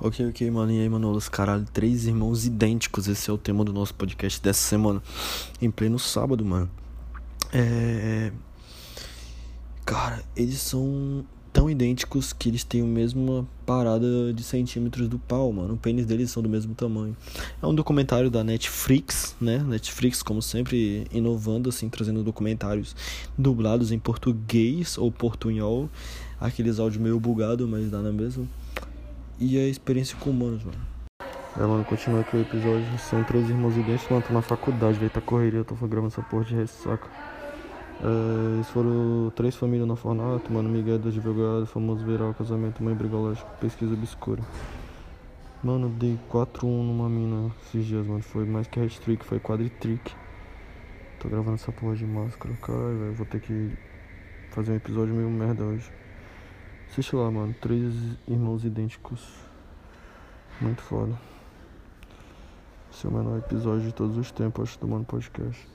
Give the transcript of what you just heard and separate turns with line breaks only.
Ok, ok, mano. E aí, Manolas? Caralho, três irmãos idênticos. Esse é o tema do nosso podcast dessa semana. Em pleno sábado, mano. É. Cara, eles são tão idênticos que eles têm a mesma parada de centímetros do pau, mano. O pênis deles são do mesmo tamanho. É um documentário da Netflix, né? Netflix, como sempre, inovando, assim, trazendo documentários dublados em português ou portunhol. Aqueles áudios meio bugados, mas dá na mesma e a experiência com humanos, mano. É, mano, continua aqui o episódio. São três irmãos idênticos, mano. Tô na faculdade, velho. Tá correria, tô gravando essa porra de ressaca. É, eles foram três famílias na Fornato, mano. Miguel do advogado, famoso viral, casamento, mãe brigalógico, pesquisa obscura. Mano, dei 4-1 numa mina esses dias, mano. Foi mais que hat-trick, foi quadritrick. Tô gravando essa porra de máscara, cara, velho. Vou ter que fazer um episódio meio merda hoje. Assiste lá, mano. Três irmãos idênticos. Muito foda. Esse é o menor episódio de todos os tempos, acho, do Mano Podcast.